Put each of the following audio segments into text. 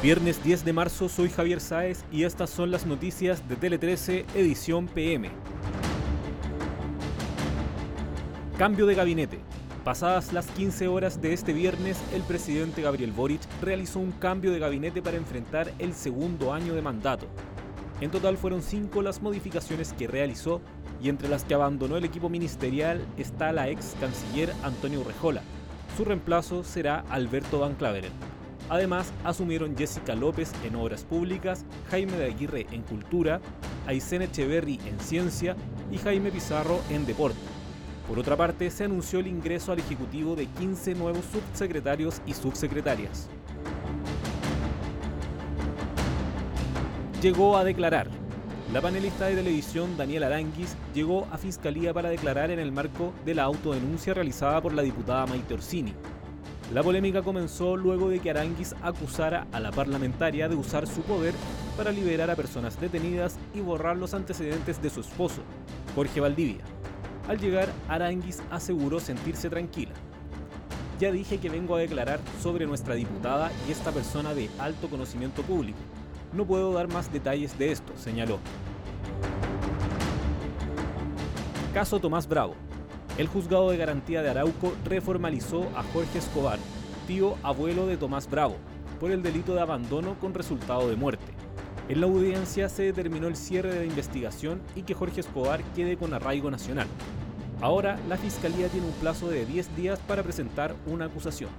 Viernes 10 de marzo soy Javier Sáez y estas son las noticias de Tele 13 edición PM. Cambio de gabinete. Pasadas las 15 horas de este viernes, el presidente Gabriel Boric realizó un cambio de gabinete para enfrentar el segundo año de mandato. En total fueron cinco las modificaciones que realizó y entre las que abandonó el equipo ministerial está la ex canciller Antonio Urrejola. Su reemplazo será Alberto Van Claveren. Además, asumieron Jessica López en Obras Públicas, Jaime de Aguirre en Cultura, Aysén Echeverry en Ciencia y Jaime Pizarro en Deporte. Por otra parte, se anunció el ingreso al Ejecutivo de 15 nuevos subsecretarios y subsecretarias. Llegó a declarar. La panelista de televisión Daniela Aranguis llegó a Fiscalía para declarar en el marco de la autodenuncia realizada por la diputada Maite Orsini, la polémica comenzó luego de que Aranguis acusara a la parlamentaria de usar su poder para liberar a personas detenidas y borrar los antecedentes de su esposo, Jorge Valdivia. Al llegar, Aranguis aseguró sentirse tranquila. Ya dije que vengo a declarar sobre nuestra diputada y esta persona de alto conocimiento público. No puedo dar más detalles de esto, señaló. Caso Tomás Bravo. El juzgado de garantía de Arauco reformalizó a Jorge Escobar, tío abuelo de Tomás Bravo, por el delito de abandono con resultado de muerte. En la audiencia se determinó el cierre de la investigación y que Jorge Escobar quede con arraigo nacional. Ahora, la Fiscalía tiene un plazo de 10 días para presentar una acusación.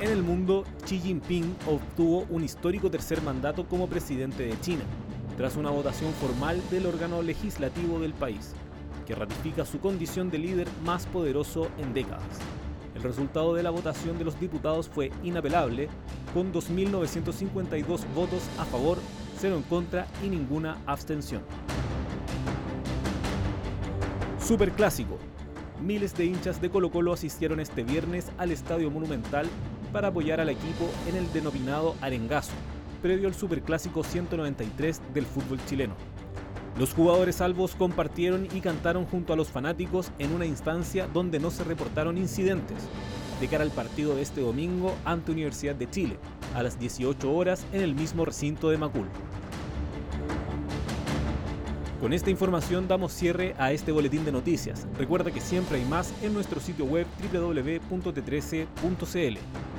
En el mundo, Xi Jinping obtuvo un histórico tercer mandato como presidente de China tras una votación formal del órgano legislativo del país, que ratifica su condición de líder más poderoso en décadas. El resultado de la votación de los diputados fue inapelable, con 2.952 votos a favor, 0 en contra y ninguna abstención. Superclásico. Miles de hinchas de Colo Colo asistieron este viernes al Estadio Monumental para apoyar al equipo en el denominado Arengazo, previo al Superclásico 193 del fútbol chileno. Los jugadores salvos compartieron y cantaron junto a los fanáticos en una instancia donde no se reportaron incidentes, de cara al partido de este domingo ante Universidad de Chile, a las 18 horas en el mismo recinto de Macul. Con esta información damos cierre a este boletín de noticias. Recuerda que siempre hay más en nuestro sitio web www.t13.cl.